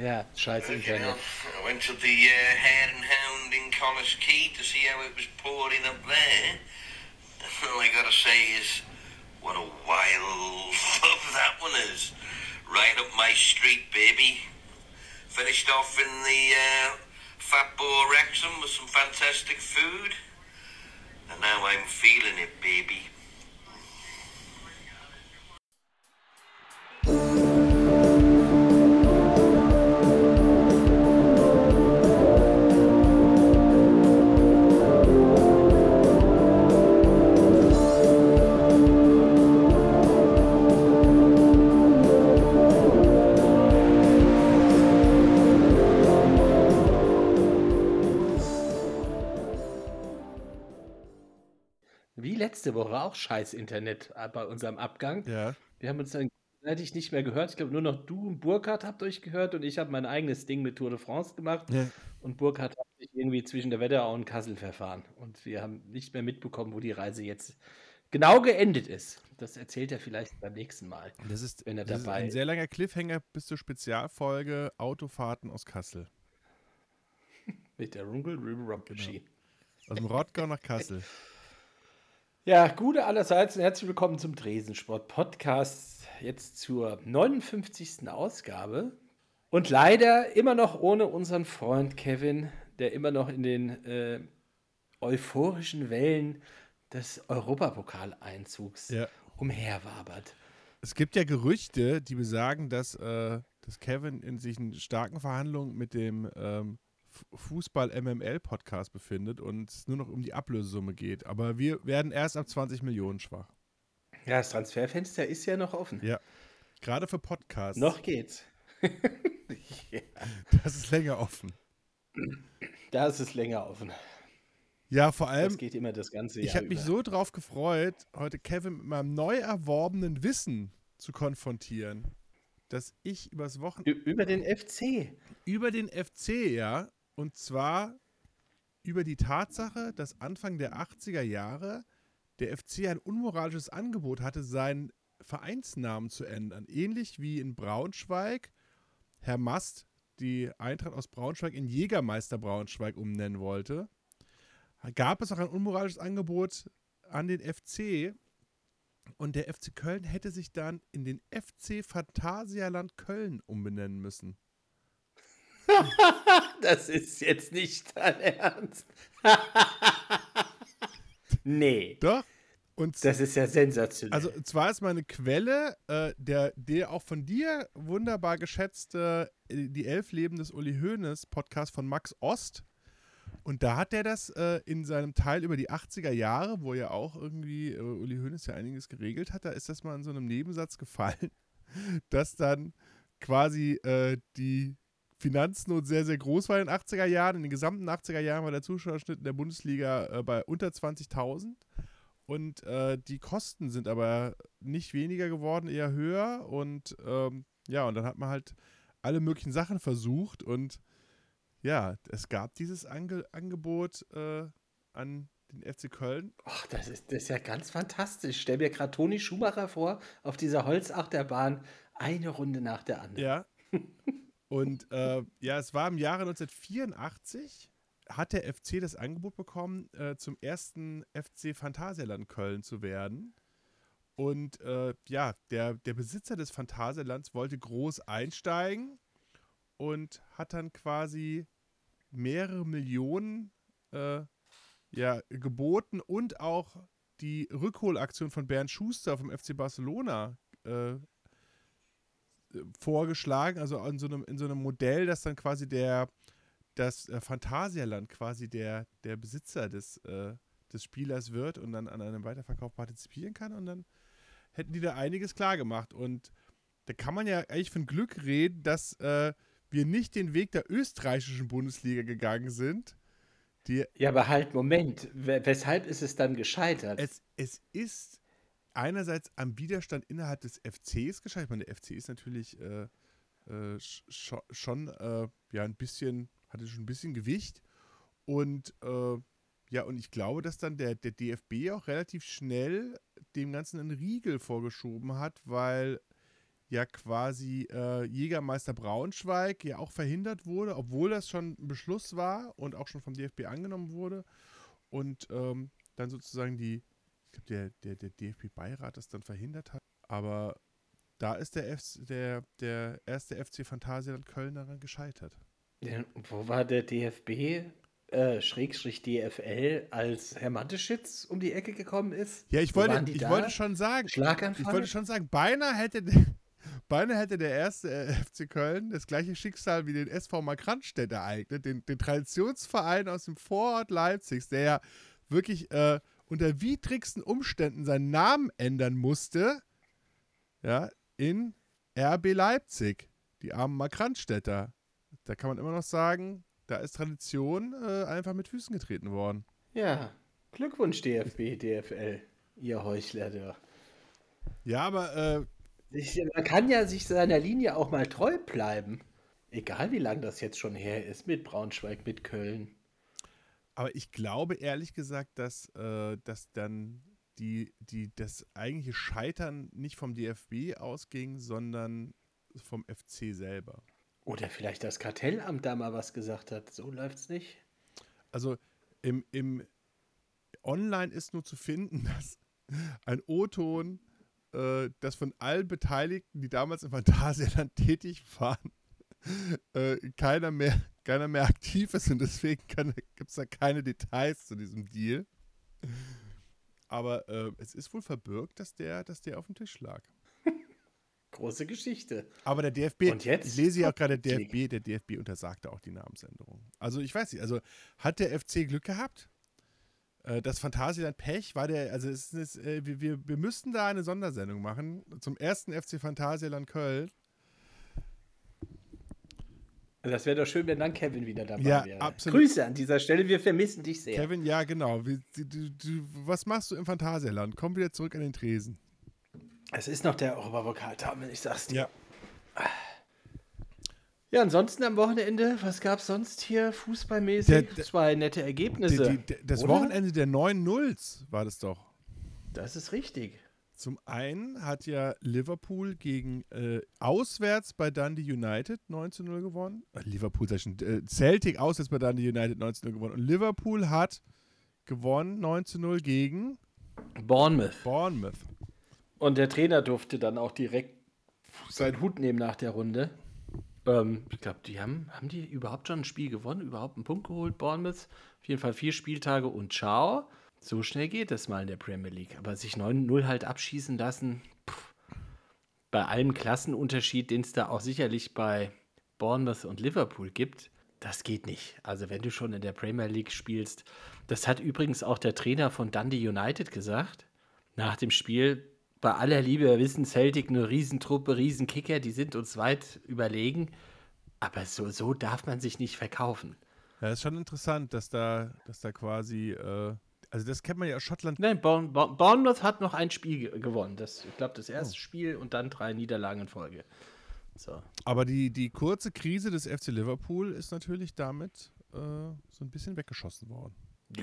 Ja, scheiß You know, I went to the uh, Hare and Hound in Collis Key to see how it was pouring up there. All I gotta say is, what a wild pub that one is. Right up my street, baby. Finished off in the uh, Fat Boar Wrexham with some fantastic food. And now I'm feeling it, baby. Letzte Woche auch scheiß Internet äh, bei unserem Abgang. Ja. Wir haben uns dann gegenseitig nicht mehr gehört. Ich glaube, nur noch du und Burkhardt habt euch gehört und ich habe mein eigenes Ding mit Tour de France gemacht. Ja. Und Burkhardt hat sich irgendwie zwischen der Wetterau und Kassel verfahren. Und wir haben nicht mehr mitbekommen, wo die Reise jetzt genau geendet ist. Das erzählt er vielleicht beim nächsten Mal. Das ist, Wenn er das ist dabei ein ist. sehr langer Cliffhanger bis zur Spezialfolge Autofahrten aus Kassel. Mit der Runkel River Genau. Machine. Aus dem Rottgau nach Kassel. Ja, gute allerseits und herzlich willkommen zum Dresensport Podcast. Jetzt zur 59. Ausgabe. Und leider immer noch ohne unseren Freund Kevin, der immer noch in den äh, euphorischen Wellen des Europapokaleinzugs Ja. umherwabert. Es gibt ja Gerüchte, die besagen, dass, äh, dass Kevin in sich in starken Verhandlungen mit dem ähm, Fußball-MML-Podcast befindet und es nur noch um die Ablösesumme geht. Aber wir werden erst ab 20 Millionen schwach. Ja, das Transferfenster ist ja noch offen. Ja. Gerade für Podcasts. Noch geht's. ja, Das ist länger offen. da ist länger offen. Ja, vor Das allem, geht immer das ganze ich Jahr habe mich so drauf gefreut, heute Kevin mit meinem neu erworbenen Wissen zu konfrontieren, dass ich übers Wochenende über den FC. über den FC, ja, und zwar über die Tatsache, dass Anfang der 80er Jahre der FC ein unmoralisches Angebot hatte, seinen Vereinsnamen zu ändern. Ähnlich wie in Braunschweig Herr Mast die Eintracht aus Braunschweig in Jägermeister Braunschweig umnennen wollte, gab es auch ein unmoralisches Angebot an den FC. Und der FC Köln hätte sich dann in den FC Phantasialand Köln umbenennen müssen. Das ist jetzt nicht dein Ernst. nee, Doch. Und das ist ja sensationell. Also, zwar ist meine Quelle, äh, der, der auch von dir wunderbar geschätzte äh, Die Elf Leben des Uli Hoeneß Podcast von Max Ost. Und da hat er das äh, in seinem Teil über die 80er Jahre, wo ja auch irgendwie äh, Uli Hoeneß ja einiges geregelt hat, da ist das mal in so einem Nebensatz gefallen, dass dann quasi äh, die Finanznot sehr, sehr groß war in den 80er Jahren. In den gesamten 80er Jahren war der Zuschauerschnitt in der Bundesliga äh, bei unter 20.000. Und äh, die Kosten sind aber nicht weniger geworden, eher höher. Und ähm, ja, und dann hat man halt alle möglichen Sachen versucht. Und ja, es gab dieses Ange Angebot äh, an den FC Köln. Ach, das, ist, das ist ja ganz fantastisch. Stell mir gerade Toni Schumacher vor, auf dieser Holzachterbahn, eine Runde nach der anderen. Ja. Und äh, ja, es war im Jahre 1984, hat der FC das Angebot bekommen, äh, zum ersten FC Phantasialand Köln zu werden. Und äh, ja, der, der Besitzer des Phantasialands wollte groß einsteigen und hat dann quasi mehrere Millionen äh, ja, geboten und auch die Rückholaktion von Bernd Schuster vom FC Barcelona äh, vorgeschlagen, also in so einem, in so einem Modell, dass dann quasi der, das äh, Phantasialand quasi der, der Besitzer des, äh, des Spielers wird und dann an einem Weiterverkauf partizipieren kann und dann hätten die da einiges klar gemacht und da kann man ja eigentlich von Glück reden, dass äh, wir nicht den Weg der österreichischen Bundesliga gegangen sind. Die, Ja, aber halt, Moment. We- Weshalb ist es dann gescheitert? es, es ist einerseits am Widerstand innerhalb des FCs gescheitert. Ich meine, der FC ist natürlich äh, äh, sch schon äh, ja ein bisschen, hatte schon ein bisschen Gewicht. Und äh, ja, und ich glaube, dass dann der, der DFB auch relativ schnell dem Ganzen einen Riegel vorgeschoben hat, weil ja quasi äh, Jägermeister Braunschweig ja auch verhindert wurde, obwohl das schon ein Beschluss war und auch schon vom DFB angenommen wurde. Und ähm, dann sozusagen die, glaube, der, der, der DFB-Beirat das dann verhindert hat. Aber da ist der, F der, der erste FC Phantasialand Köln daran gescheitert. Ja, wo war der DFB, äh, Schrägstrich DFL, als Herr Mateschitz um die Ecke gekommen ist? Ja, ich Wo wollte, ich da? wollte schon sagen, Schlaganfall? ich wollte schon sagen, beinahe hätte, beinahe hätte der erste äh, FC Köln das gleiche Schicksal wie den SV Markranstädt ereignet, den, den Traditionsverein aus dem Vorort Leipzigs, der ja wirklich äh, unter widrigsten Umständen seinen Namen ändern musste, ja, in RB Leipzig, die armen Markranstädter. Da kann man immer noch sagen, da ist Tradition äh, einfach mit Füßen getreten worden. ja, Glückwunsch DFB, DFL, ihr Heuchler da. Ja, aber äh, Ich, man kann ja sich seiner Linie auch mal treu bleiben. Egal wie lange das jetzt schon her ist, mit Braunschweig, mit Köln. Aber ich glaube ehrlich gesagt, dass, äh, dass dann die, die, das eigentliche Scheitern nicht vom DFB ausging, sondern vom FC selber. Oder vielleicht das Kartellamt da mal was gesagt hat. So läuft's nicht. Also im, im Online ist nur zu finden, dass ein O-Ton, äh, das von allen Beteiligten, die damals im Phantasialand tätig waren, äh, keiner, mehr, keiner mehr aktiv ist und deswegen gibt es da keine Details zu diesem Deal. Aber äh, es ist wohl verbirgt, dass der, dass der auf dem Tisch lag. Große Geschichte. Aber der DFB, Und jetzt? ich lese ja auch gerade, der. DFB, der DFB untersagte auch die Namensänderung. Also ich weiß nicht, also hat der FC Glück gehabt? Äh, Das Phantasialand Pech war der, also es ist, äh, wir, wir, wir müssten da eine Sondersendung machen zum ersten FC Phantasialand Köln. Das wäre doch schön, wenn dann Kevin wieder dabei Ja, wäre. absolut. Grüße an dieser Stelle, wir vermissen dich sehr. Kevin, ja genau. Du, du, du, was machst du im Phantasialand? Komm wieder zurück an den Tresen. Es ist noch der Oberpokaltame, ich sag's dir. Ja. Ja, ansonsten am Wochenende, was gab's sonst hier fußballmäßig? Der- der- Zwei nette Ergebnisse. die, das oder? Wochenende der 9 Nulls war das doch. Das ist richtig. Zum einen hat ja Liverpool gegen äh, auswärts bei Dundee United 19 0 gewonnen. Äh, Liverpool, sag ich schon, äh, Celtic auswärts bei Dundee United 19 0 gewonnen. Und Liverpool hat gewonnen 19 0 gegen Bournemouth. Bournemouth. Und der Trainer durfte dann auch direkt seinen Hut nehmen nach der Runde. Ähm, ich glaube, die haben, haben die überhaupt schon ein Spiel gewonnen, überhaupt einen Punkt geholt, Bournemouth. Auf jeden Fall vier Spieltage und ciao. So schnell geht das mal in der Premier League. Aber sich 9-0 halt abschießen lassen, pff, bei allem Klassenunterschied, den es da auch sicherlich bei Bournemouth und Liverpool gibt, das geht nicht. Also wenn du schon in der Premier League spielst, das hat übrigens auch der Trainer von Dundee United gesagt, nach dem Spiel, bei aller Liebe, wir wissen, Celtic eine Riesentruppe, Riesenkicker, die sind uns weit überlegen, aber so, so darf man sich nicht verkaufen. Ja, ist schon interessant, dass da, dass da quasi, äh, also das kennt man ja aus Schottland. Nein, Bourne- Bourne- Bournemouth hat noch ein Spiel ge- gewonnen. Das, ich glaube, das erste Spiel und dann drei Niederlagen in Folge. So. Aber die, die kurze Krise des FC Liverpool ist natürlich damit äh, so ein bisschen weggeschossen worden.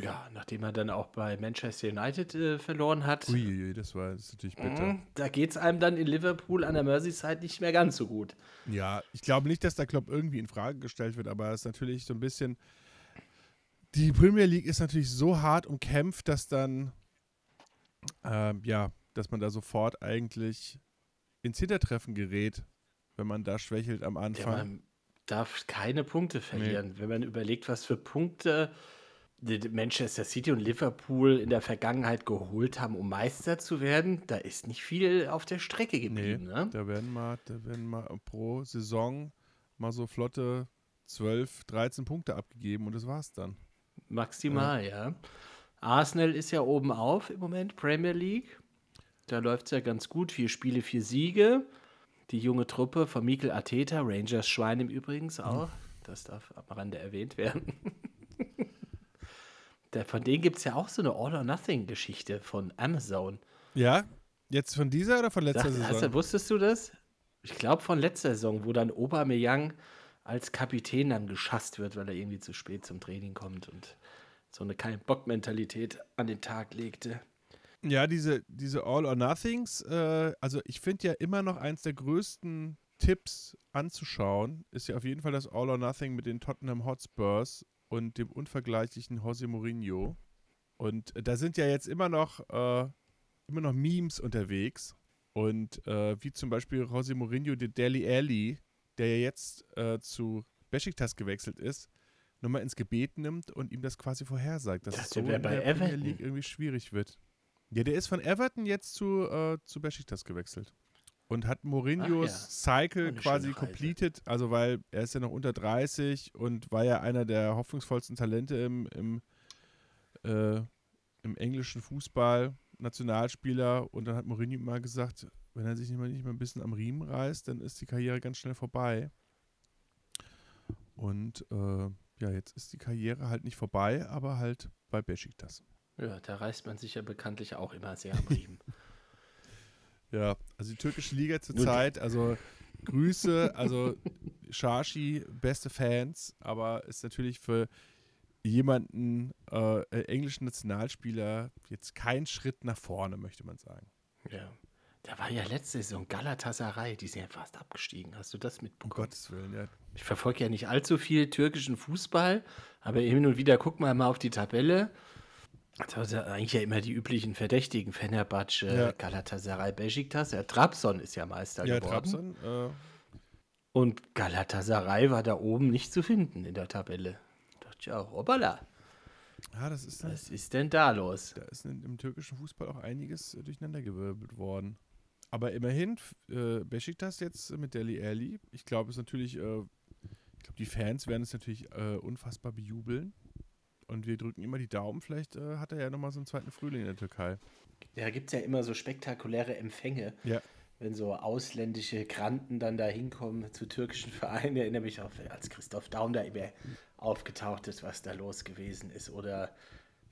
Ja, nachdem er dann auch bei Manchester United äh, verloren hat, Uiuiui, das war das natürlich bitter. mhm, da geht es einem dann in Liverpool an der Merseyside nicht mehr ganz so gut. Ja, ich glaube nicht, dass der Klopp irgendwie in Frage gestellt wird, aber es ist natürlich so ein bisschen. Die Premier League ist natürlich so hart umkämpft, dass dann, ähm, ja, dass man da sofort eigentlich ins Hintertreffen gerät, wenn man da schwächelt am Ja, Anfang. man darf keine Punkte verlieren. Wenn man überlegt, was für Punkte Manchester City und Liverpool in der Vergangenheit geholt haben, um Meister zu werden, da ist nicht viel auf der Strecke nee, geblieben. Ne? da werden mal, da werden mal pro Saison mal so flotte 12, 13 Punkte abgegeben und das war's dann. Maximal, ja. Arsenal ist ja oben auf im Moment, Premier League. Da läuft es ja ganz gut. Vier Spiele, vier Siege. Die junge Truppe von Mikel Arteta, Rangers Schwein im Übrigens auch. Das darf am Rande erwähnt werden. Der, von denen gibt es ja auch so eine All-or-Nothing-Geschichte von Amazon. Ja, jetzt von dieser oder von letzter hast Saison? du, wusstest du das? Ich glaube von letzter Saison, wo dann Aubameyang als Kapitän dann geschasst wird, weil er irgendwie zu spät zum Training kommt und so eine kein Bock Mentalität an den Tag legte. Ja, diese, diese All or Nothings, äh, also ich finde ja immer noch eins der größten Tipps anzuschauen, ist ja auf jeden Fall das All or Nothing mit den Tottenham Hotspurs und dem unvergleichlichen Jose Mourinho. Und äh, da sind ja jetzt immer noch, äh, immer noch Memes unterwegs. Und äh, wie zum Beispiel Jose Mourinho, der Deli Alli, der ja jetzt äh, zu Besiktas gewechselt ist, nochmal ins Gebet nimmt und ihm das quasi vorhersagt, dass Ich es so in der bei Premier Everton. League irgendwie schwierig wird. Ja, der ist von Everton jetzt zu, äh, zu Besiktas gewechselt. Und hat Mourinhos Ach Cycle quasi completed, also weil er ist ja noch unter 30 und war ja einer der hoffnungsvollsten Talente im, im, äh, im englischen Fußball, Nationalspieler. Und dann hat Mourinho mal gesagt, wenn er sich nicht mal, nicht mal ein bisschen am Riemen reißt, dann ist die Karriere ganz schnell vorbei. Und äh, ja, jetzt ist die Karriere halt nicht vorbei, aber halt bei Besiktas. Ja, da reißt man sich ja bekanntlich auch immer sehr am Riemen. Ja, also die türkische Liga zurzeit, also Grüße, also Shashi, beste Fans, aber ist natürlich für jemanden, äh, äh, englischen Nationalspieler, jetzt kein Schritt nach vorne, möchte man sagen. ja. Da war ja letzte Saison Galatasaray, die sind ja fast abgestiegen. Hast du das Um mitbekommen? Gottes Willen, ja. Ich verfolge ja nicht allzu viel türkischen Fußball, aber hin und wieder guck mal mal auf die Tabelle. Das sind eigentlich ja immer die üblichen Verdächtigen. Fenerbahce, Ja. Galatasaray, Besiktas. Ja, Trabzon ist ja Meister Ja, geworden. Trabzon, äh, Und Galatasaray war da oben nicht zu finden in der Tabelle. Da dachte ich auch, ja, das ist, was ist denn da los? da ist im türkischen Fußball auch einiges äh, durcheinandergewirbelt worden. Aber immerhin, äh, Besiktas jetzt mit Deli Alli, ich glaube, es ist natürlich, äh, ich glaube, die Fans werden es natürlich äh, unfassbar bejubeln. Und wir drücken immer die Daumen, vielleicht äh, hat er ja nochmal so einen zweiten Frühling in der Türkei. Da gibt es ja immer so spektakuläre Empfänge, Ja. wenn so ausländische Granten dann da hinkommen zu türkischen Vereinen. Ich erinnere mich auch, als Christoph Daum da immer aufgetaucht ist, was da los gewesen ist. Oder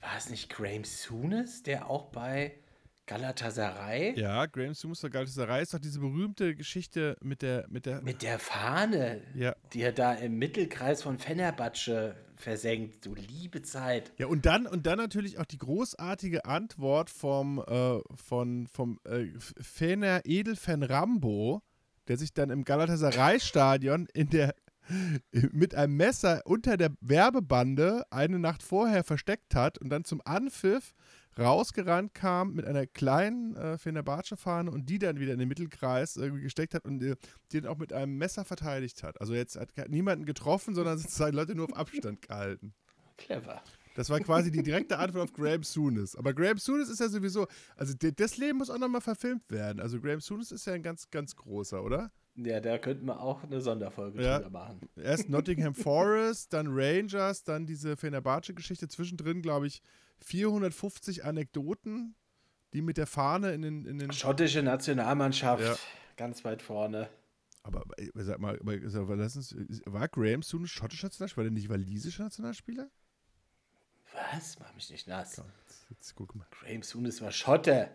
war es nicht Graham Souness, der auch bei Galatasaray Ja, Graham Souness Galatasaray ist doch diese berühmte Geschichte mit der, mit der, mit der Fahne, Ja. die er da im Mittelkreis von Fenerbahce versenkt. Du liebe Zeit. Ja, und dann, und dann natürlich auch die großartige Antwort vom, äh, von, vom äh, Fener Edelfan Rambo, der sich dann im Galatasaray-Stadion in der mit einem Messer unter der Werbebande eine Nacht vorher versteckt hat und dann zum Anpfiff rausgerannt kam mit einer kleinen äh, Fenerbahce-Fahne und die dann wieder in den Mittelkreis irgendwie gesteckt hat und äh, den auch mit einem Messer verteidigt hat. Also jetzt hat niemanden getroffen, sondern sozusagen Leute nur auf Abstand gehalten. Clever. Das war quasi die direkte Antwort auf Graham Souness. Aber Graham Souness ist ja sowieso, also das Leben muss auch nochmal verfilmt werden. Also Graham Souness ist ja ein ganz, ganz großer, oder? Ja, da könnten wir auch eine Sonderfolge Ja. drüber machen. Erst Nottingham Forest, dann Rangers, dann diese Fenerbahce-Geschichte. Zwischendrin, glaube ich, 450 Anekdoten, die mit der Fahne in den... In den Schottische Nationalmannschaft, Ja. ganz weit vorne. aber sag mal, aber, mal, lass uns, war Graham Souness schottischer Nationalspieler? War der nicht walisischer Nationalspieler? Was? Mach mich nicht nass. Jetzt, jetzt guck mal. Graham Souness war Schotte.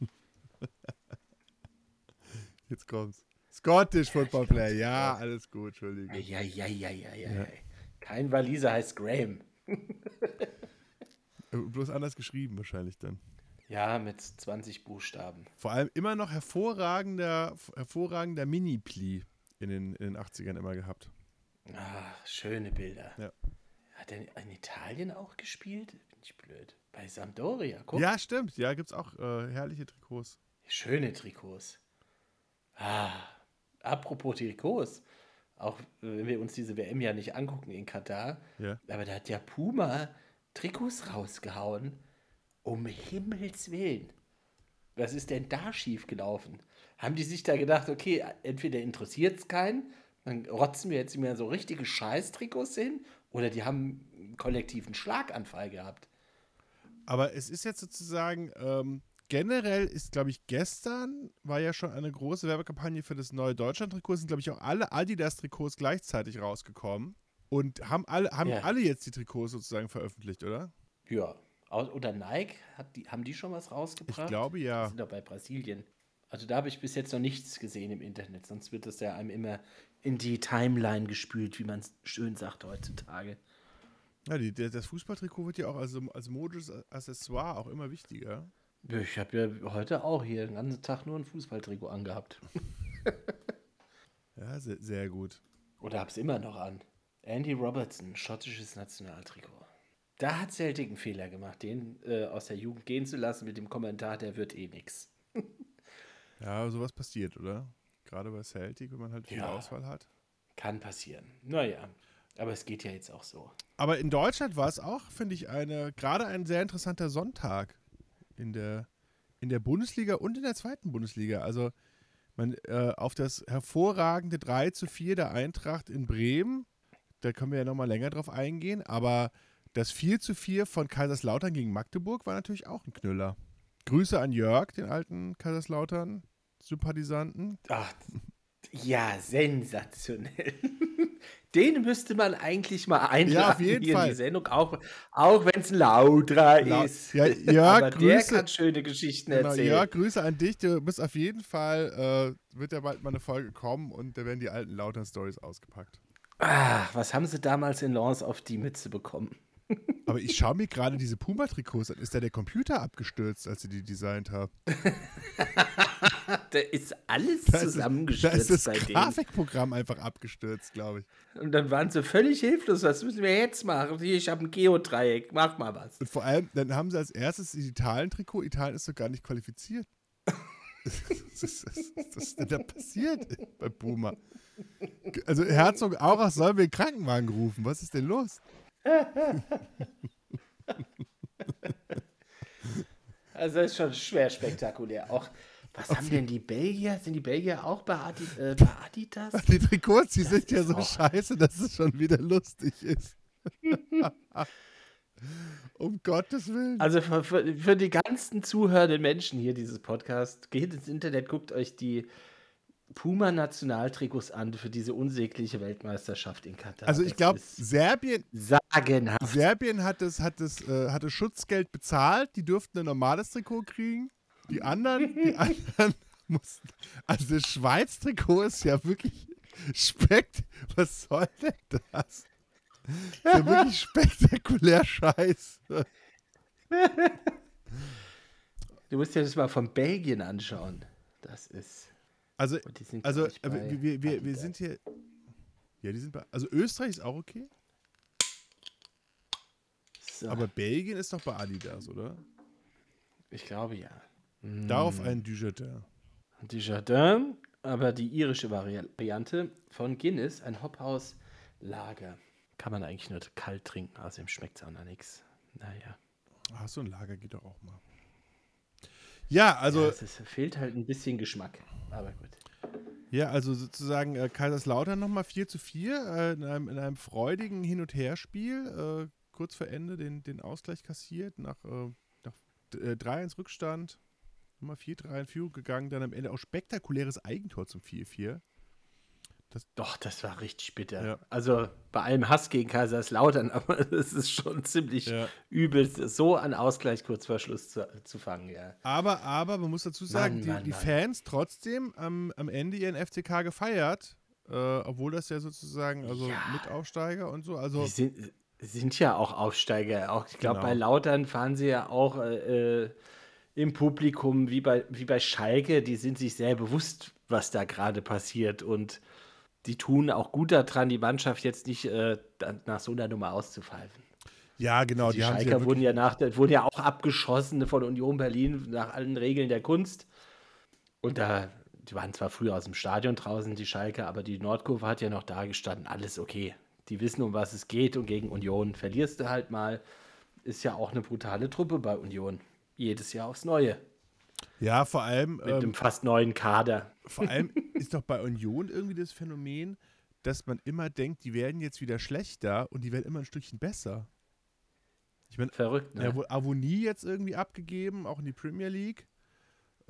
Jetzt kommt's. Scottish Football Player. Ja, alles gut, Entschuldigung. Ja, ja, ja, ja. ja. Kein Waliser heißt Graham. Äh, Bloß anders geschrieben wahrscheinlich dann. Ja, mit 20 Buchstaben. Vor allem immer noch hervorragender, hervorragender Mini-Pli in den, in den 80ern immer gehabt. Ah, schöne Bilder. Ja. Hat er in Italien auch gespielt? Bin ich blöd. Bei Sampdoria, guck. Ja, stimmt. Ja, gibt's auch äh, herrliche Trikots. Schöne Trikots. Ah, apropos Trikots. Auch äh, wenn wir uns diese WM ja nicht angucken in Katar. Ja. Aber da hat ja Puma Trikots rausgehauen. Um Himmels Willen. Was ist denn da schiefgelaufen? Haben die sich da gedacht, okay, entweder interessiert es keinen, dann rotzen wir jetzt immer so richtige Scheiß-Trikots hin, oder die haben einen kollektiven Schlaganfall gehabt. Aber es ist jetzt sozusagen, ähm, generell ist, glaube ich, gestern war ja schon eine große Werbekampagne für das neue Deutschland-Trikot. Sind, glaube ich, auch alle Adidas-Trikots gleichzeitig rausgekommen. Und haben alle, haben Ja. alle jetzt die Trikots sozusagen veröffentlicht, oder? Ja. Oder Nike, die, haben die schon was rausgebracht? Ich glaube Die ja. sind doch bei Brasilien. Also da habe ich bis jetzt noch nichts gesehen im Internet, sonst wird das ja einem immer in die Timeline gespült, wie man es schön sagt heutzutage. Ja, die, der, das Fußballtrikot wird ja auch als, als modisches Accessoire auch immer wichtiger. Ich habe ja heute auch hier den ganzen Tag nur ein Fußballtrikot angehabt. Ja, sehr, sehr gut. Oder hab's immer noch an. Andy Robertson, schottisches Nationaltrikot. Da hat Celtic einen Fehler gemacht, den äh, aus der Jugend gehen zu lassen mit dem Kommentar, der wird eh nix. Ja, sowas passiert, oder? Gerade bei Celtic, wenn man halt viel Ja. Auswahl hat. Kann passieren. Naja, aber es geht ja jetzt auch so. Aber in Deutschland war es auch, finde ich, eine, gerade ein sehr interessanter Sonntag in der, in der Bundesliga und in der zweiten Bundesliga. Also man, äh, auf das hervorragende 3 zu 4 der Eintracht in Bremen, da können wir ja nochmal länger drauf eingehen, aber das 4 zu 4 von Kaiserslautern gegen Magdeburg war natürlich auch ein Knüller. Grüße an Jörg, den alten Kaiserslautern-Sympathisanten. Ach, ja, sensationell. Den müsste man eigentlich mal einladen Ja, auf jeden hier in Fall. die Sendung, auch, auch wenn es ein Lautra Lau- ist. Ja, Jörg, aber der Grüße. kann schöne Geschichten Genau, erzählen. Jörg, Grüße an dich. Du bist auf jeden Fall, äh, wird ja bald mal eine Folge kommen und da werden die alten Lautern-Stories ausgepackt. Ach, was haben sie damals in Lens auf die Mütze bekommen? Aber ich schaue mir gerade diese Puma-Trikots an. Ist da der Computer abgestürzt, als sie die designt haben? Da ist alles Da ist, da zusammengestürzt ist das. Grafikprogramm einfach abgestürzt, glaube ich. Und dann waren sie völlig hilflos. Was müssen wir jetzt machen? Ich habe ein Geodreieck. Mach mal was. Und vor allem, dann haben sie als erstes das Italien-Trikot. Italien ist doch gar nicht qualifiziert. was ist denn da passiert bei Puma? Also Herzog Aurach sollen wir den Krankenwagen rufen. Was ist denn los? Also das ist schon schwer spektakulär. Auch, was haben denn die Belgier? Sind die Belgier auch bei, Adi, äh, bei Adidas? Die Trikots, die sind ja so auch- scheiße, dass es schon wieder lustig ist. um Gottes Willen. Also für, für, für die ganzen zuhörenden Menschen hier dieses Podcast, geht ins Internet, guckt euch die Puma-Nationaltrikots an für diese unsägliche Weltmeisterschaft in Katar. Also ich Das glaube, Serbien, sagenhaft. Serbien hat das, hat das, äh, hatte Schutzgeld bezahlt, die durften ein normales Trikot kriegen. Die anderen, die anderen mussten. Also das Schweiz-Trikot ist ja wirklich spekt. Was soll denn das? ist ja wirklich spektakulär scheiße. Du musst dir das mal von Belgien anschauen. Das ist. Also, sind, also äh, wir, wir, wir, wir sind hier. Ja, die sind bei. Also Österreich ist auch okay. So, Aber Belgien ist doch bei Adidas, oder? ich glaube ja. Darauf ein Dujardin. Desjardins, aber die irische Vari- Variante von Guinness, ein Hophaus Lager. Kann man eigentlich nur kalt trinken, außerdem schmeckt es auch noch nichts. Naja. Ach, so ein Lager geht doch auch mal. Ja, also, ja, es ist, fehlt halt ein bisschen Geschmack. Aber gut. ja, also sozusagen äh, Kaiserslautern nochmal 4 zu 4 äh, in, einem, in einem freudigen Hin- und Herspiel. Äh, kurz vor Ende den, den Ausgleich kassiert, nach, äh, nach äh, 3-1 Rückstand. Nochmal 4-3 in Führung gegangen, dann am Ende auch spektakuläres Eigentor zum 4-4. Doch, das war richtig bitter. Ja. Also bei allem Hass gegen Kaiserslautern, aber es ist schon ziemlich Ja. übel, so an Ausgleich kurz vor Schluss zu, zu fangen, ja. Aber, aber man muss dazu sagen, Mann, die, Mann, die Mann. Fans trotzdem am, am Ende ihren FCK gefeiert, äh, obwohl das ja sozusagen, also Ja. Mitaufsteiger und so, also Die sind, sind ja auch Aufsteiger. Auch, ich glaube, Genau. bei Lautern fahren sie ja auch äh, äh, im Publikum wie bei, wie bei Schalke. Die sind sich sehr bewusst, was da gerade passiert. Und die tun auch gut daran, die Mannschaft jetzt nicht äh, nach so einer Nummer auszupfeifen. ja, genau, die die, sie Schalker ja wurden ja, nach, wurden ja auch abgeschossen von Union Berlin nach allen Regeln der Kunst. Und da, die waren zwar früher aus dem Stadion draußen, die Schalker, aber die Nordkurve hat ja noch da gestanden, alles okay. Die wissen, um was es geht und gegen Union verlierst du halt mal. Ist ja auch eine brutale Truppe bei Union. Jedes Jahr aufs Neue. Ja, vor allem, Mit ähm, einem fast neuen Kader. vor allem ist doch bei Union irgendwie das Phänomen, dass man immer denkt, die werden jetzt wieder schlechter und die werden immer ein Stückchen besser. Ich meine, Verrückt, ne? Ja, wohl Avonie jetzt irgendwie abgegeben, auch in die Premier League,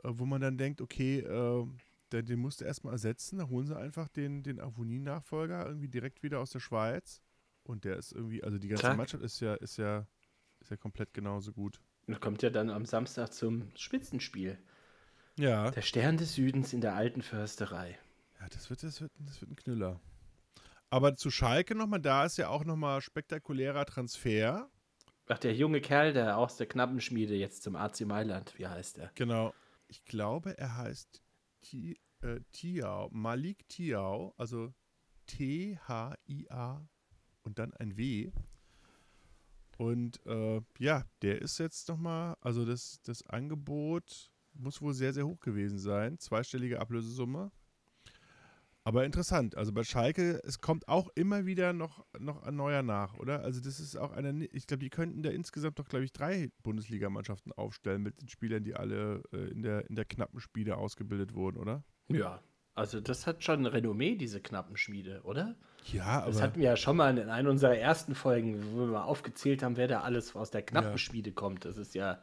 äh, wo man dann denkt, okay, äh, den, den musst du erstmal ersetzen, da holen sie einfach den, den Avonie-Nachfolger irgendwie direkt wieder aus der Schweiz. Und der ist irgendwie, also die ganze Zack. Mannschaft ist ja, ist ja, ist ja komplett genauso gut. Und kommt ja dann am Samstag zum Spitzenspiel. Ja. Der Stern des Südens in der alten Försterei. Ja, das wird, das wird, das wird ein Knüller. Aber zu Schalke nochmal, da ist ja auch nochmal spektakulärer Transfer. Ach, der junge Kerl, der aus der Knappenschmiede jetzt zum AC Mailand, wie heißt er? Genau. Ich glaube, er heißt Ti, äh, Tiao, Malik Tiao, also T-H-I-A und dann ein W. Und äh, ja, der ist jetzt nochmal, also das, das Angebot muss wohl sehr, sehr hoch gewesen sein. Zweistellige Ablösesumme. Aber interessant, also bei Schalke, es kommt auch immer wieder noch, noch ein neuer nach, oder? Also das ist auch einer, ich glaube, die könnten da insgesamt doch, glaube ich, drei Bundesligamannschaften aufstellen mit den Spielern, die alle äh, in, der, in der knappen Spiele ausgebildet wurden, oder? Ja, also das hat schon ein Renommee, diese knappen Schmiede, oder? Ja, aber... Das hatten wir ja schon mal in einer unserer ersten Folgen, wo wir mal aufgezählt haben, wer da alles aus der knappen Ja. Schmiede kommt. Das ist ja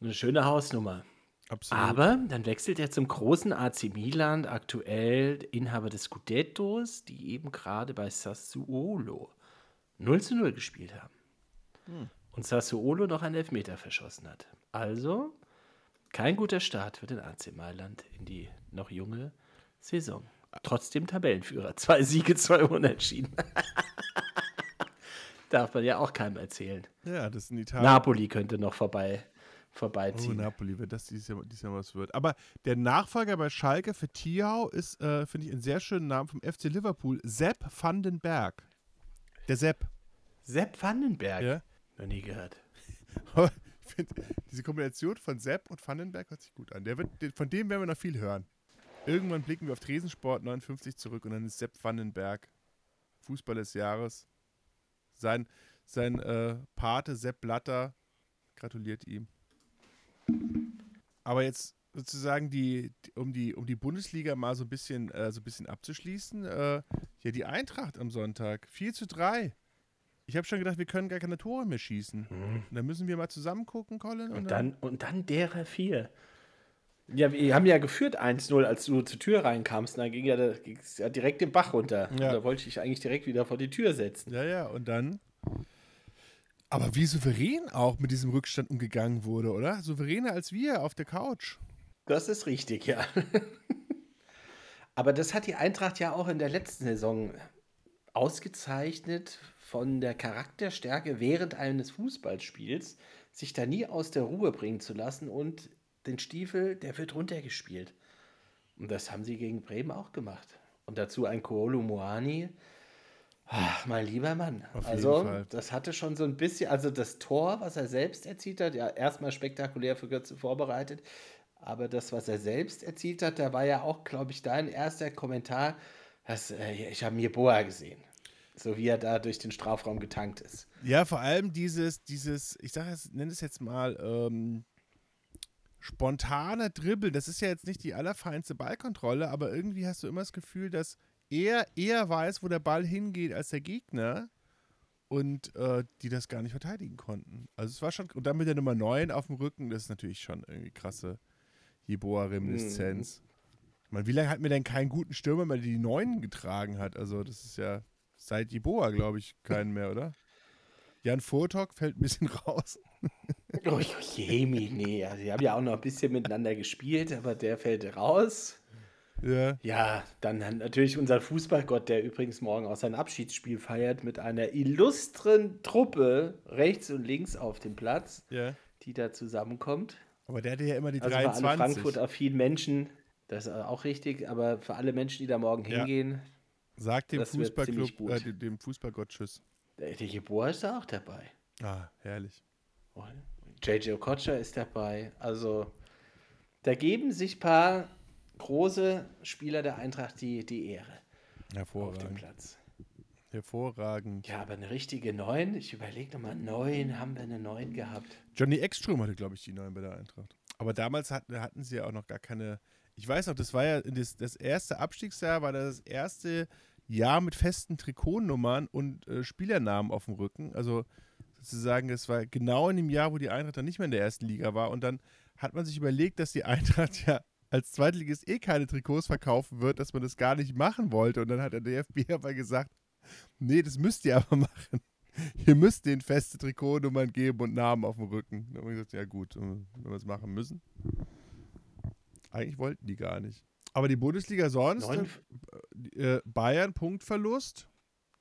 eine schöne Hausnummer. absolut. Aber dann wechselt er zum großen AC Milan, aktuell Inhaber des Scudettos, die eben gerade bei Sassuolo 0 zu 0 gespielt haben. Hm. Und Sassuolo noch einen Elfmeter verschossen hat. Also kein guter Start für den AC Mailand in die noch junge Saison. Trotzdem Tabellenführer. Zwei Siege, zwei Unentschieden. Darf man ja auch keinem erzählen. ja, das ist in Italien. Napoli könnte noch vorbei, Oh, vorbeiziehen. Napoli, wenn das dieses Jahr, dieses Jahr was wird. Aber der Nachfolger bei Schalke für Thiau ist, äh, finde ich, einen sehr schönen Namen vom FC Liverpool. Sepp van den Berg. Der Sepp. Sepp Vandenberg. Ja. Noch nie gehört. finde, diese Kombination von Sepp und Vandenberg hört sich gut an. Der wird, von dem werden wir noch viel hören. Irgendwann blicken wir auf Tresensport 59 zurück und dann ist Sepp Vandenberg Fußball des Jahres. Sein, sein äh, Pate Sepp Blatter gratuliert ihm. Aber jetzt sozusagen die- um die um die Bundesliga mal so ein bisschen äh, so ein bisschen abzuschließen, äh, ja die Eintracht am Sonntag 4 zu 3. Ich habe schon gedacht, wir können gar keine Tore mehr schießen. Und dann müssen wir mal zusammen gucken, Colin. Und dann, und dann derer vier. Ja, wir haben ja geführt 1-0, als du zur Tür reinkamst. Und dann ging ja, der- ging's ja direkt den Bach runter. Und Ja. Da wollte ich eigentlich direkt wieder vor die Tür setzen. Ja, ja, und dann. Aber wie souverän auch mit diesem Rückstand umgegangen wurde, oder? Souveräner als wir auf der Couch. Das ist richtig, ja. Aber das hat die Eintracht ja auch in der letzten Saison ausgezeichnet von der Charakterstärke während eines Fußballspiels, sich da nie aus der Ruhe bringen zu lassen und den Stiefel, der wird runtergespielt. Und das haben sie gegen Bremen auch gemacht. Und dazu ein Koolo Moani. Ach, mein lieber Mann. Auf jeden also, das hatte schon so ein bisschen, also das Tor, was er selbst erzielt hat, ja, erstmal spektakulär für Götze vorbereitet. Aber das, was er selbst erzielt hat, da war ja auch, glaube ich, dein erster Kommentar, dass, äh, ich habe Boa gesehen. So wie er da durch den Strafraum getankt ist. Ja, vor allem dieses, dieses, ich sage es, nenne es jetzt mal, ähm, spontane Dribbeln. Das ist ja jetzt nicht die allerfeinste Ballkontrolle, aber irgendwie hast du immer das Gefühl, dass er eher weiß, wo der Ball hingeht, als der Gegner. Und äh, die das gar nicht verteidigen konnten. Also es war schon, und dann mit der Nummer 9 auf dem Rücken, das ist natürlich schon irgendwie krasse Jeboa-Reminiszenz. Ich meine, wie lange hat mir denn keinen guten Stürmer mehr die 9 getragen hat? Also das ist ja seit Jeboa, glaube ich, keinen mehr, oder? Jan Furtok fällt ein bisschen raus. Oh, Jemi, nee, also die haben ja auch noch ein bisschen miteinander gespielt, aber der fällt raus. Ja. Ja, dann hat natürlich unser Fußballgott, der übrigens morgen auch sein Abschiedsspiel feiert, mit einer illustren Truppe rechts und links auf dem Platz, Ja. die da zusammenkommt. Aber der hatte ja immer die Also für alle 23. Frankfurt-affinen Menschen, das ist auch richtig, aber für alle Menschen, die da morgen Ja. Sagt dem Fußballclub, äh, dem- Fußballgott Tschüss. der der Jeboa ist da auch dabei. Ah, herrlich. JJ Okocha ist dabei. Also da geben sich ein paar große Spieler der Eintracht die, die Ehre auf dem Hervorragend. Platz. Hervorragend. Ja, aber eine richtige 9, ich überlege nochmal, 9, haben wir eine 9 gehabt? Johnny Ekstrom hatte, glaube ich, die neuen bei der Eintracht. Aber damals hatten, hatten sie ja auch noch gar keine. Ich weiß noch, das war ja das, das erste Abstiegsjahr, war das erste Jahr mit festen Trikotnummern und äh, Spielernamen auf dem Rücken. Also sozusagen, das war genau in dem Jahr, wo die Eintracht dann nicht mehr in der ersten Liga war. Und dann hat man sich überlegt, dass die Eintracht ja als Zweitligist eh keine Trikots verkaufen wird, dass man das gar nicht machen wollte. Und dann hat der DFB aber gesagt, nee, das müsst ihr aber machen. Ihr müsst denen feste Trikotnummern geben und Namen auf dem Rücken. Dann haben wir gesagt, ja gut, wenn wir es machen müssen. Eigentlich wollten die gar nicht. Aber die Bundesliga sonst, Neun, äh, Bayern Punktverlust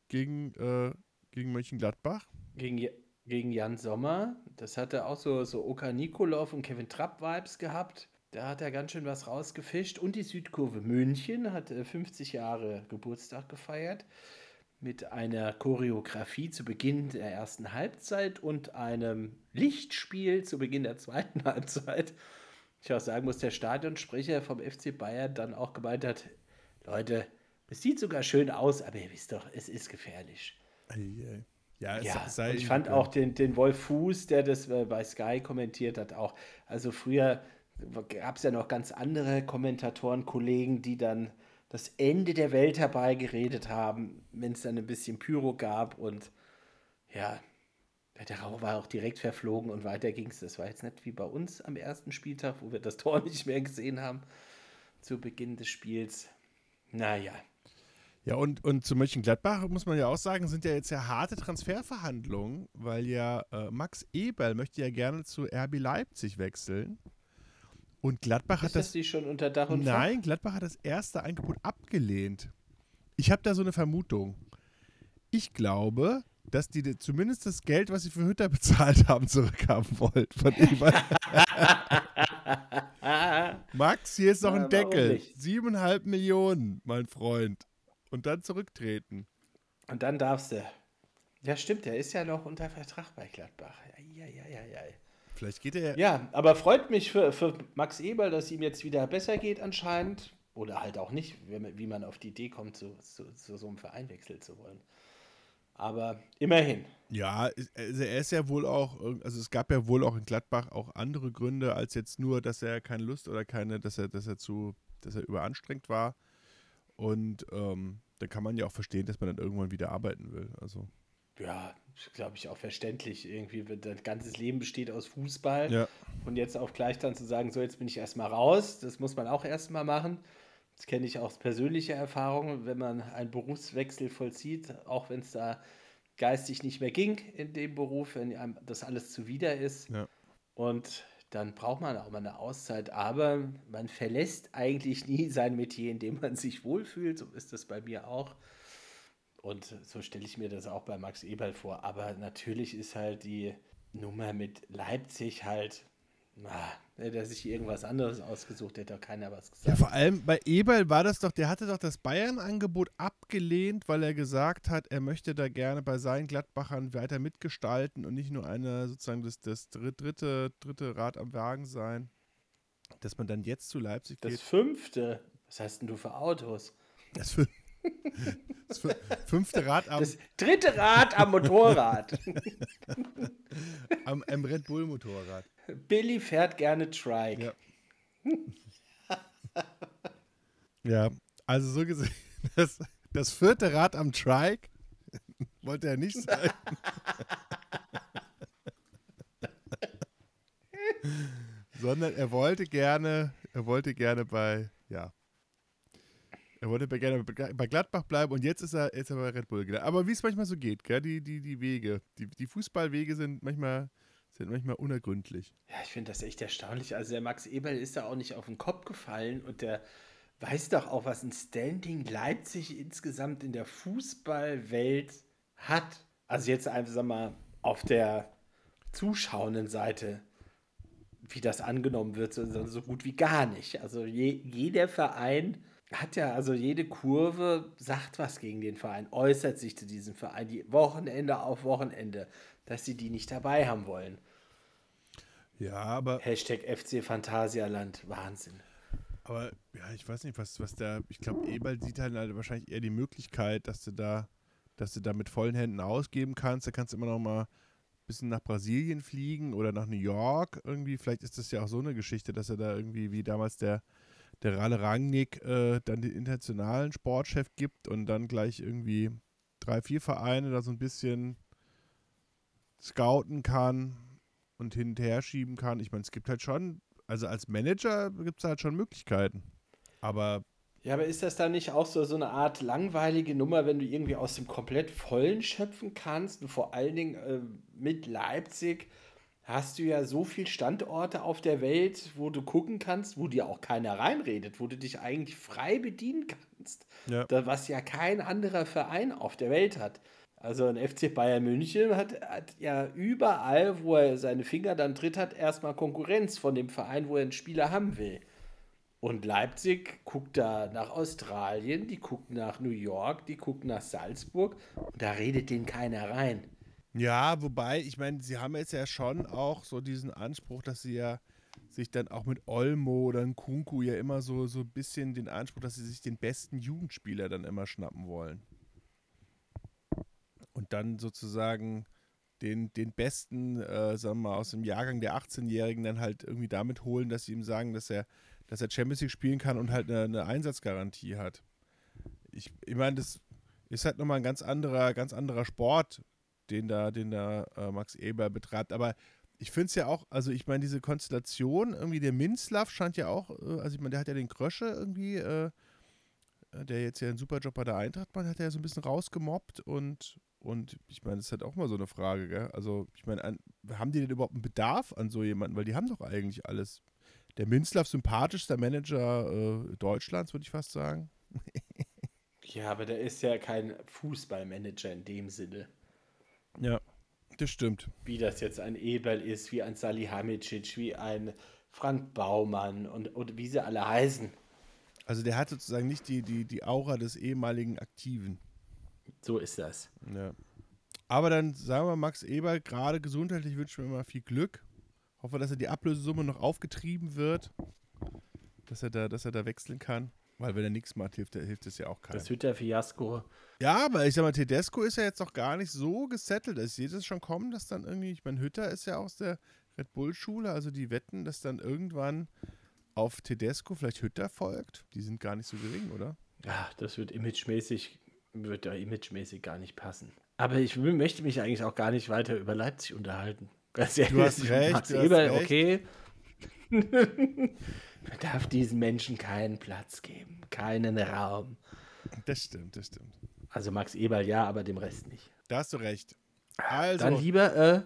gegen, äh, gegen Mönchengladbach. gegen, gegen Jan Sommer. Das hatte auch so, so Oka Nikolov und Kevin Trapp-Vibes gehabt. Da hat er ganz schön was rausgefischt. Und die Südkurve München hat 50 äh, Jahre Geburtstag gefeiert mit einer Choreografie zu Beginn der ersten Halbzeit und einem Lichtspiel zu Beginn der zweiten Halbzeit. Ich auch sagen muss, der Stadionsprecher vom FC Bayern dann auch gemeint hat, Leute, es sieht sogar schön aus, aber ihr wisst doch, es ist gefährlich. Ja, ja ich fand auch den, den Wolf Fuß, der das äh, bei Sky kommentiert hat, auch. Also früher gab es ja noch ganz andere Kommentatoren, Kollegen, die dann das Ende der Welt herbeigeredet haben, wenn es dann ein bisschen Pyro gab und ja, der Rauch war auch direkt verflogen und weiter ging es. Das war jetzt nicht wie bei uns am ersten Spieltag, wo wir das Tor nicht mehr gesehen haben zu Beginn des Spiels. Naja. Ja, und, und zu Mönchengladbach muss man ja auch sagen, sind ja jetzt ja harte Transferverhandlungen, weil ja äh, Max Eberl möchte ja gerne zu RB Leipzig wechseln. Und Gladbach ist hat das. Ist die schon unter Dach und Nein, Gladbach hat das erste Angebot abgelehnt. Ich habe da so eine Vermutung. Ich glaube, dass die zumindest das Geld, was sie für Hütter bezahlt haben, zurückhaben wollen. Von Max, hier ist noch ein Deckel. Siebeneinhalb Millionen, mein Freund. Und dann zurücktreten. Und dann darfst du. Ja, stimmt, der ist ja noch unter Vertrag bei Gladbach. Ja, ja, ja, ja. Vielleicht geht er. Ja, aber freut mich für, für Max Eberl, dass ihm jetzt wieder besser geht, anscheinend. Oder halt auch nicht, wie man auf die Idee kommt, zu, zu, zu so einem Verein wechseln zu wollen. Aber immerhin. Ja, also er ist ja wohl auch, also es gab ja wohl auch in Gladbach auch andere Gründe, als jetzt nur, dass er keine Lust oder keine, dass er, dass er zu, dass er überanstrengt war. Und ähm, da kann man ja auch verstehen, dass man dann irgendwann wieder arbeiten will. Also ja, glaube ich, auch verständlich. Irgendwie, dein ganzes Leben besteht aus Fußball. Ja. Und jetzt auch gleich dann zu sagen, so, jetzt bin ich erstmal raus, das muss man auch erstmal machen. Das kenne ich aus persönlicher Erfahrung, wenn man einen Berufswechsel vollzieht, auch wenn es da geistig nicht mehr ging in dem Beruf, wenn einem das alles zuwider ist. Ja. Und dann braucht man auch mal eine Auszeit. Aber man verlässt eigentlich nie sein Metier, in dem man sich wohlfühlt. So ist das bei mir auch. Und so stelle ich mir das auch bei Max Eberl vor. Aber natürlich ist halt die Nummer mit Leipzig halt. Ah, hätte er sich irgendwas anderes ausgesucht, hätte doch keiner was gesagt. Ja, vor allem bei Eberl war das doch, der hatte doch das Bayern-Angebot abgelehnt, weil er gesagt hat, er möchte da gerne bei seinen Gladbachern weiter mitgestalten und nicht nur eine sozusagen das, das dritte, dritte Rad am Wagen sein. Dass man dann jetzt zu Leipzig geht. Das fünfte. Was hast denn du für Autos? Das fünfte. Das fünfte Rad am. Das dritte Rad am Motorrad. am, am Red Bull Motorrad. Billy fährt gerne Trike. Ja. ja, also so gesehen, das, das vierte Rad am Trike wollte er nicht sein. Sondern er wollte gerne, er wollte gerne bei, ja, er wollte gerne bei Gladbach bleiben und jetzt ist er, jetzt er bei Red Bull. Aber wie es manchmal so geht, gell? Die, die, die Wege, die, die Fußballwege sind manchmal, sind manchmal unergründlich. Ja, ich finde das echt erstaunlich. Also der Max Eberl ist da auch nicht auf den Kopf gefallen und der weiß doch auch, was ein Standing Leipzig insgesamt in der Fußballwelt hat. Also jetzt einfach, mal, auf der zuschauenden Seite, wie das angenommen wird, so, so gut wie gar nicht. Also je, jeder Verein hat ja, also jede Kurve sagt was gegen den Verein, äußert sich zu diesem Verein, die Wochenende auf Wochenende, dass sie die nicht dabei haben wollen. Ja, aber. Hashtag FC Phantasialand, Wahnsinn. Aber ja, ich weiß nicht, was, was der, ich glaube, Eberl sieht halt, halt wahrscheinlich eher die Möglichkeit, dass du da, dass du da mit vollen Händen ausgeben kannst. Da kannst du immer noch mal ein bisschen nach Brasilien fliegen oder nach New York irgendwie. Vielleicht ist das ja auch so eine Geschichte, dass er da irgendwie, wie damals der der Ralle Rangnick äh, dann den internationalen Sportchef gibt und dann gleich irgendwie drei, vier Vereine da so ein bisschen scouten kann und hin und her schieben kann. Ich meine, es gibt halt schon, also als Manager gibt es halt schon Möglichkeiten. Aber. Ja, aber ist das dann nicht auch so, so eine Art langweilige Nummer, wenn du irgendwie aus dem komplett Vollen schöpfen kannst und vor allen Dingen äh, mit Leipzig hast du ja so viele Standorte auf der Welt, wo du gucken kannst, wo dir auch keiner reinredet, wo du dich eigentlich frei bedienen kannst. Ja. was ja kein anderer Verein auf der Welt hat. Also ein FC Bayern München hat, hat ja überall, wo er seine Finger dann tritt hat, erstmal Konkurrenz von dem Verein, wo er einen Spieler haben will. Und Leipzig guckt da nach Australien, die guckt nach New York, die guckt nach Salzburg und da redet denen keiner rein. Ja, wobei, ich meine, sie haben jetzt ja schon auch so diesen Anspruch, dass sie ja sich dann auch mit Olmo oder Kunku ja immer so, so ein bisschen den Anspruch, dass sie sich den besten Jugendspieler dann immer schnappen wollen. Und dann sozusagen den, den besten, äh, sagen wir mal, aus dem Jahrgang der 18-Jährigen dann halt irgendwie damit holen, dass sie ihm sagen, dass er, dass er Champions League spielen kann und halt eine, eine Einsatzgarantie hat. Ich, ich meine, das ist halt nochmal ein ganz anderer, ganz anderer Sport, den da, den da äh, Max Eber betreibt. Aber ich finde es ja auch, also ich meine, diese Konstellation, irgendwie der Minslav scheint ja auch, äh, also ich meine, der hat ja den Krösche irgendwie, äh, der jetzt ja einen super Job bei der Eintracht macht, hat er ja so ein bisschen rausgemobbt und, und ich meine, das ist halt auch mal so eine Frage, gell? Also ich meine, haben die denn überhaupt einen Bedarf an so jemanden? Weil die haben doch eigentlich alles. Der Minslav sympathischster Manager äh, Deutschlands, würde ich fast sagen. ja, aber der ist ja kein Fußballmanager in dem Sinne. Das stimmt. Wie das jetzt ein Eberl ist, wie ein Salihamidzic, wie ein Frank Baumann und, und wie sie alle heißen. Also der hat sozusagen nicht die, die, die Aura des ehemaligen Aktiven. So ist das. Ja. Aber dann sagen wir Max Eber, gerade gesundheitlich wünschen wir immer viel Glück. Hoffe, dass er die Ablösesumme noch aufgetrieben wird. Dass er da, dass er da wechseln kann. Weil wenn er nichts macht, hilft, hilft es ja auch keinem. Das Hütter-Fiasko. Ja, aber ich sag mal, Tedesco ist ja jetzt noch gar nicht so gesettelt. Ich sehe das schon kommen, dass dann irgendwie, ich meine, Hütter ist ja aus der Red Bull-Schule, also die wetten, dass dann irgendwann auf Tedesco vielleicht Hütter folgt. Die sind gar nicht so gering, oder? Ja, das wird imagemäßig, wird da imagemäßig gar nicht passen. Aber ich möchte mich eigentlich auch gar nicht weiter über Leipzig unterhalten. Ganz ehrlich, du hast recht. Du Eber, hast recht. okay. Man darf diesen Menschen keinen Platz geben, keinen Raum. Das stimmt, das stimmt. Also Max Eberl ja, aber dem Rest nicht. Da hast du recht. Also. Dann lieber äh,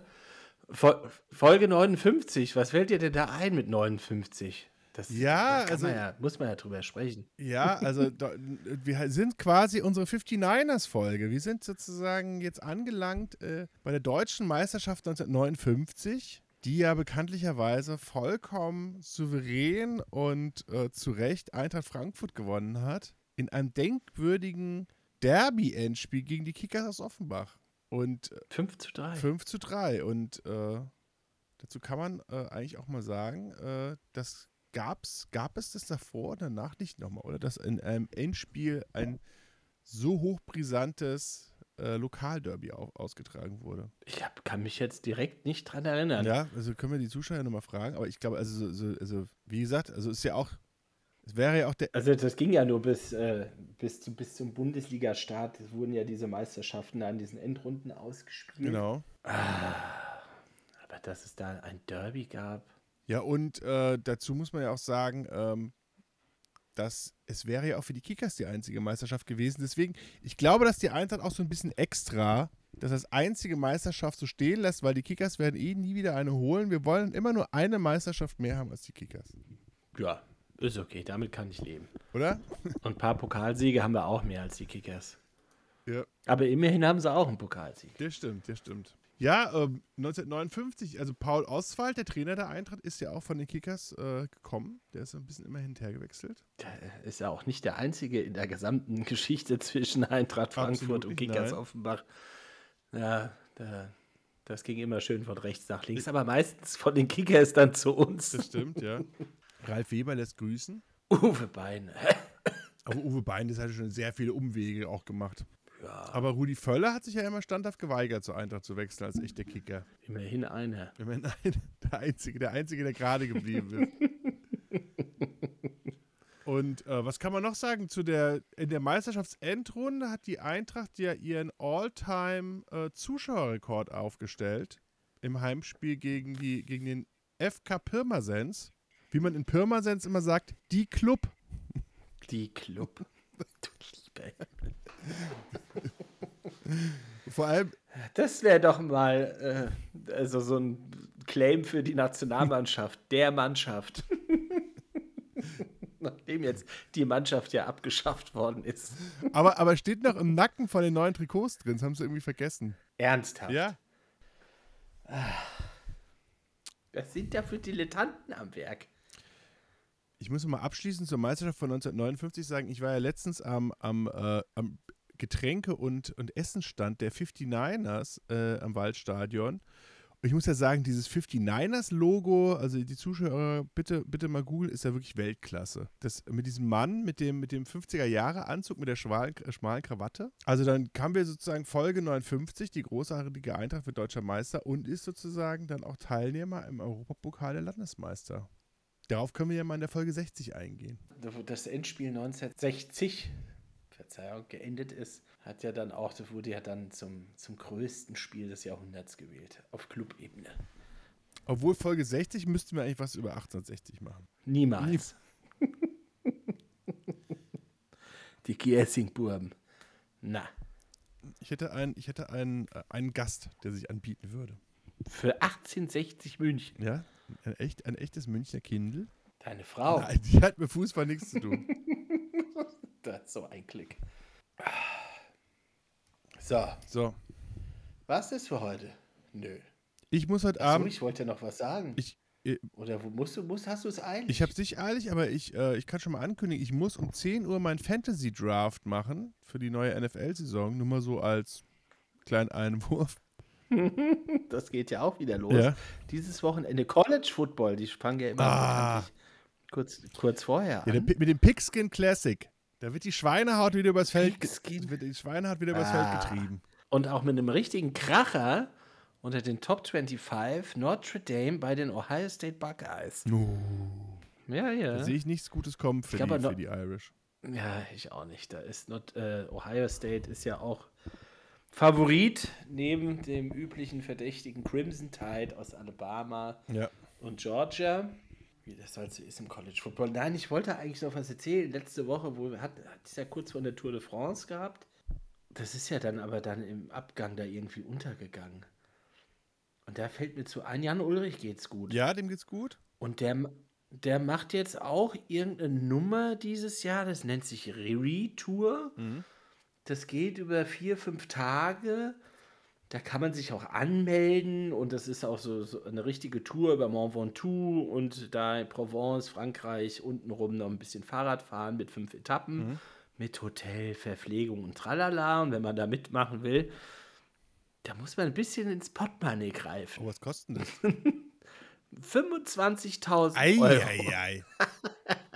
Folge 59. Was fällt dir denn da ein mit 59? Das, ja, also ja, muss man ja drüber sprechen. Ja, also da, wir sind quasi unsere 59ers-Folge. Wir sind sozusagen jetzt angelangt äh, bei der deutschen Meisterschaft 1959 die ja bekanntlicherweise vollkommen souverän und äh, zu Recht Eintracht Frankfurt gewonnen hat, in einem denkwürdigen Derby-Endspiel gegen die Kickers aus Offenbach. Und 5 äh, zu 3. 5 zu 3. Und äh, dazu kann man äh, eigentlich auch mal sagen, äh, das gab's, gab es das davor und danach nicht nochmal, oder? Dass in einem Endspiel ein so hochbrisantes äh, Lokalderby auch ausgetragen wurde. Ich hab, kann mich jetzt direkt nicht dran erinnern. Ja, also können wir die Zuschauer nochmal fragen, aber ich glaube, also, so, also wie gesagt, also ist ja auch, es wäre ja auch der. Also das ging ja nur bis, äh, bis, zu, bis zum Bundesliga-Start. Es wurden ja diese Meisterschaften an diesen Endrunden ausgespielt. Genau. Ah, aber dass es da ein Derby gab. Ja, und äh, dazu muss man ja auch sagen, ähm, dass es wäre ja auch für die Kickers die einzige Meisterschaft gewesen. Deswegen, ich glaube, dass die Eintracht auch so ein bisschen extra das als einzige Meisterschaft so stehen lässt, weil die Kickers werden eh nie wieder eine holen. Wir wollen immer nur eine Meisterschaft mehr haben als die Kickers. Ja, ist okay, damit kann ich leben. Oder? Und ein paar Pokalsiege haben wir auch mehr als die Kickers. Ja. Aber immerhin haben sie auch einen Pokalsieg. Der stimmt, der stimmt. Ja, ähm, 1959, also Paul Oswald, der Trainer der Eintracht, ist ja auch von den Kickers äh, gekommen. Der ist ein bisschen immer hinterher gewechselt. Der ist ja auch nicht der einzige in der gesamten Geschichte zwischen Eintracht Frankfurt und Kickers nein. Offenbach. Ja, der, das ging immer schön von rechts nach links, aber meistens von den Kickers dann zu uns. Das stimmt, ja. Ralf Weber lässt grüßen. Uwe Bein. Aber Uwe Bein, das hat schon sehr viele Umwege auch gemacht. Ja. Aber Rudi Völler hat sich ja immer standhaft geweigert, zur Eintracht zu wechseln als echter Kicker. Immerhin einer. Immerhin einer. Der Einzige, der, Einzige, der gerade geblieben ist. Und äh, was kann man noch sagen zu der in der Meisterschaftsendrunde hat die Eintracht ja ihren All-Time äh, Zuschauerrekord aufgestellt im Heimspiel gegen die gegen den FK Pirmasens. Wie man in Pirmasens immer sagt, die Club. Die Club. Du Liebe. Vor allem. Das wäre doch mal äh, also so ein Claim für die Nationalmannschaft, der Mannschaft. nachdem jetzt die Mannschaft ja abgeschafft worden ist. Aber, aber steht noch im Nacken von den neuen Trikots drin, das haben sie irgendwie vergessen. Ernsthaft. Ja? Das sind ja für Dilettanten am Werk. Ich muss mal abschließend zur Meisterschaft von 1959 sagen, ich war ja letztens am, am, äh, am Getränke- und, und Essensstand der 59ers äh, am Waldstadion. Ich muss ja sagen, dieses 59ers-Logo, also die Zuschauer, bitte, bitte mal googeln, ist ja wirklich Weltklasse. Das mit diesem Mann, mit dem, mit dem 50er-Jahre-Anzug, mit der schmalen, äh, schmalen Krawatte. Also dann kamen wir sozusagen Folge 59, die großartige Eintracht wird deutscher Meister und ist sozusagen dann auch Teilnehmer im Europapokal der Landesmeister. Darauf können wir ja mal in der Folge 60 eingehen. Das Endspiel 1960, Verzeihung, geendet ist, hat ja dann auch, das wurde ja dann zum, zum größten Spiel des Jahrhunderts gewählt, auf Clubebene. Obwohl Folge 60 müssten wir eigentlich was über 1860 machen. Niemals. Die Giersing-Burben. Na, Ich hätte, einen, ich hätte einen, äh, einen Gast, der sich anbieten würde. für 1860 München. Ja? Ein, echt, ein echtes Münchner Kindle. Deine Frau. Nein, die hat mit Fußball nichts zu tun. Ist so ein Klick. So, So, was ist für heute? Nö. ich muss heute Achso, Abend. ich wollte ja noch was sagen. Ich, äh, Oder wo musst du, musst, hast du es eilig? ich habe es nicht eilig, aber ich, äh, ich kann schon mal ankündigen, ich muss um 10 Uhr meinen Fantasy Draft machen für die neue NFL-Saison. Nur mal so als kleinen Einwurf. Das geht ja auch wieder los. Ja. Dieses Wochenende College Football, die fangen ja immer Ah. kurz, kurz vorher Ja, mit dem Pigskin Classic. Da wird die Schweinehaut wieder übers Feld, wird die Schweinehaut wieder übers Ah. Feld getrieben. Und auch mit einem richtigen Kracher unter den Top 25 Notre Dame bei den Ohio State Buckeyes. Ja, ja. Da sehe ich nichts Gutes kommen für, die, für die Irish. Ja, ich auch nicht. Da ist not, äh, Ohio State ist ja auch Favorit neben dem üblichen verdächtigen Crimson Tide aus Alabama Ja. und Georgia. Wie das halt so ist im College Football. Nein, ich wollte eigentlich noch was erzählen. Letzte Woche, wo wir hat, hat es ja kurz vor der Tour de France gehabt. Das ist ja dann aber dann im Abgang da irgendwie untergegangen. Und da fällt mir zu ein, Jan Ulrich geht's gut. ja, dem geht's gut. Und der, der macht jetzt auch irgendeine Nummer dieses Jahr, das nennt sich Re-Tour. Das geht über vier, fünf Tage. Da kann man sich auch anmelden und das ist auch so, so eine richtige Tour über Mont Ventoux und da in Provence, Frankreich, untenrum noch ein bisschen Fahrrad fahren mit fünf Etappen, mit Hotel, Verpflegung und tralala. Und wenn man da mitmachen will, da muss man ein bisschen ins Portemonnaie greifen. Oh, was kostet das? 25.000 Euro. Eieiei.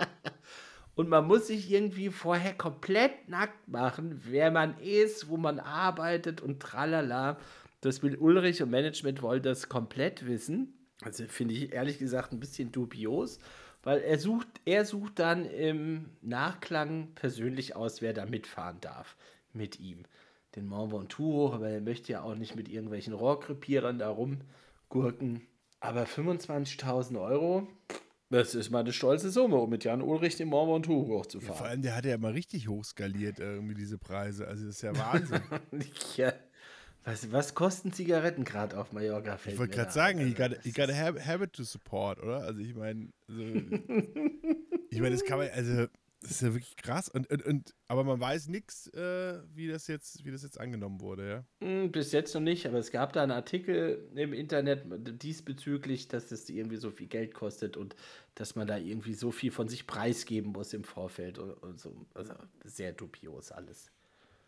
Und man muss sich irgendwie vorher komplett nackt machen, wer man ist, wo man arbeitet und tralala. Das will Ulrich und Management wollen das komplett wissen. Also finde ich ehrlich gesagt ein bisschen dubios, weil er sucht, er sucht dann im Nachklang persönlich aus, wer da mitfahren darf mit ihm. Den Mont Ventoux aber er möchte ja auch nicht mit irgendwelchen Rohrkrepierern da rumgurken. Aber 25.000 Euro, das ist mal eine stolze Summe, um mit Jan Ulrich den Mont Ventoux Ja, vor hochzufahren. allem, der hat ja mal richtig hochskaliert, äh, irgendwie diese Preise. Also, das ist ja Wahnsinn. Ja, was, was kosten Zigaretten gerade auf Mallorca? ich wollte gerade sagen, you gotta, you gotta have, have it to support, oder? Also, ich meine, also, ich meine, das kann man, also, das ist ja wirklich krass. Und, und, und aber man weiß nichts, äh, wie, das jetzt, wie das jetzt angenommen wurde, ja? Hm, Bis jetzt noch nicht, aber es gab da einen Artikel im Internet diesbezüglich, dass das irgendwie so viel Geld kostet und dass man da irgendwie so viel von sich preisgeben muss im Vorfeld und, und so. Also sehr dubios alles.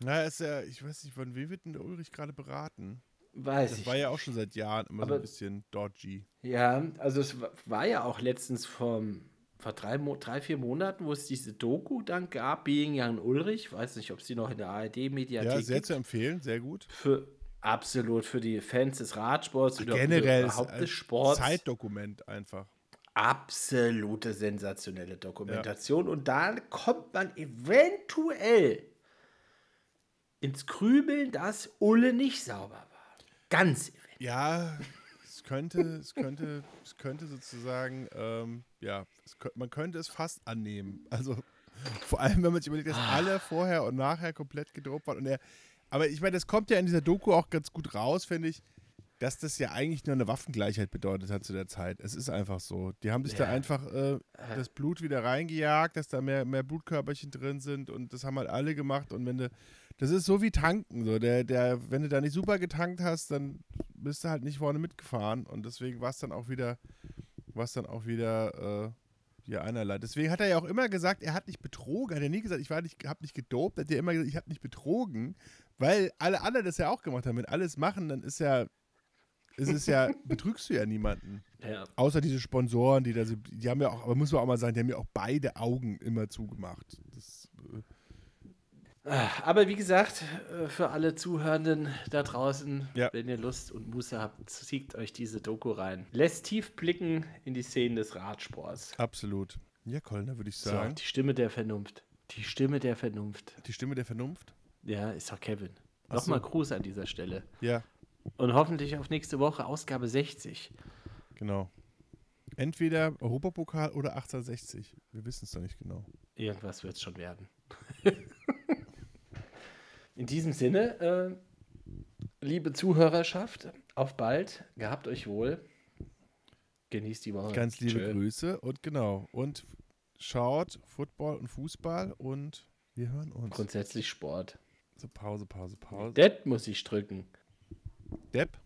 Na, ist ja, ich weiß nicht, von wem wird denn der Ulrich gerade beraten? Weiß Das ich. war ja auch schon seit Jahren immer so Aber- ein bisschen dodgy. Ja, also es wa- war ja auch letztens vom, vor drei, drei, vier Monaten, wo es diese Doku dann gab, Being Jan Ulrich, weiß nicht, ob sie noch in der ARD-Mediathek Ja, sehr gibt. zu empfehlen, sehr gut. Für absolut für die Fans des Radsports oder Generell überhaupt des Sports. Zeitdokument einfach. absolute sensationelle Dokumentation. Und da kommt man eventuell ins Grübeln, dass Ulle nicht sauber war. Ganz eventuell. Ja, es könnte, es könnte, es könnte sozusagen, ähm, ja, es, man könnte es fast annehmen. Also vor allem, wenn man sich überlegt, dass Ah. alle vorher und nachher komplett gedroht waren. Und er, aber ich meine, das kommt ja in dieser Doku auch ganz gut raus, finde ich. dass das ja eigentlich nur eine Waffengleichheit bedeutet hat zu der Zeit. Es ist einfach so. Die haben sich da Ja. einfach äh, das Blut wieder reingejagt, dass da mehr, mehr Blutkörperchen drin sind und das haben halt alle gemacht. Und wenn du, das ist so wie tanken. So. Der, der, wenn du da nicht super getankt hast, dann bist du halt nicht vorne mitgefahren. Und deswegen war es dann auch wieder, war es dann auch wieder äh, ja, einerlei. Deswegen hat er ja auch immer gesagt, er hat nicht betrogen. Er hat ja nie gesagt, ich war nicht, habe nicht gedopt. Er hat ja immer gesagt, ich habe nicht betrogen, weil alle anderen das ja auch gemacht haben. Wenn alles machen, dann ist ja, ist es ja, betrügst du ja niemanden. Ja. Außer diese Sponsoren, die da so, die haben ja auch, aber muss man auch mal sagen, die haben ja auch beide Augen immer zugemacht. Das, äh, Aber wie gesagt, äh, für alle Zuhörenden da draußen, Ja. wenn ihr Lust und Muße habt, zieht euch diese Doku rein. Lässt tief blicken in die Szenen des Radsports. absolut. Ja, Colin, da würde ich So, sagen, die Stimme der Vernunft. Die Stimme der Vernunft. die Stimme der Vernunft. Ja, ist doch Kevin. Ach Nochmal so. Gruß an dieser Stelle. Ja, Und hoffentlich auf nächste Woche Ausgabe 60. genau. Entweder Europapokal oder 1860. Wir wissen es noch nicht genau. Irgendwas wird es schon werden. In diesem Sinne, äh, liebe Zuhörerschaft, auf bald. Gehabt euch wohl. Genießt die Woche. Ganz liebe Tschö. Grüße und genau. Und schaut Football und Fußball und wir hören uns. Grundsätzlich Sport. So Pause, Pause, Pause. Das muss ich drücken. Depp.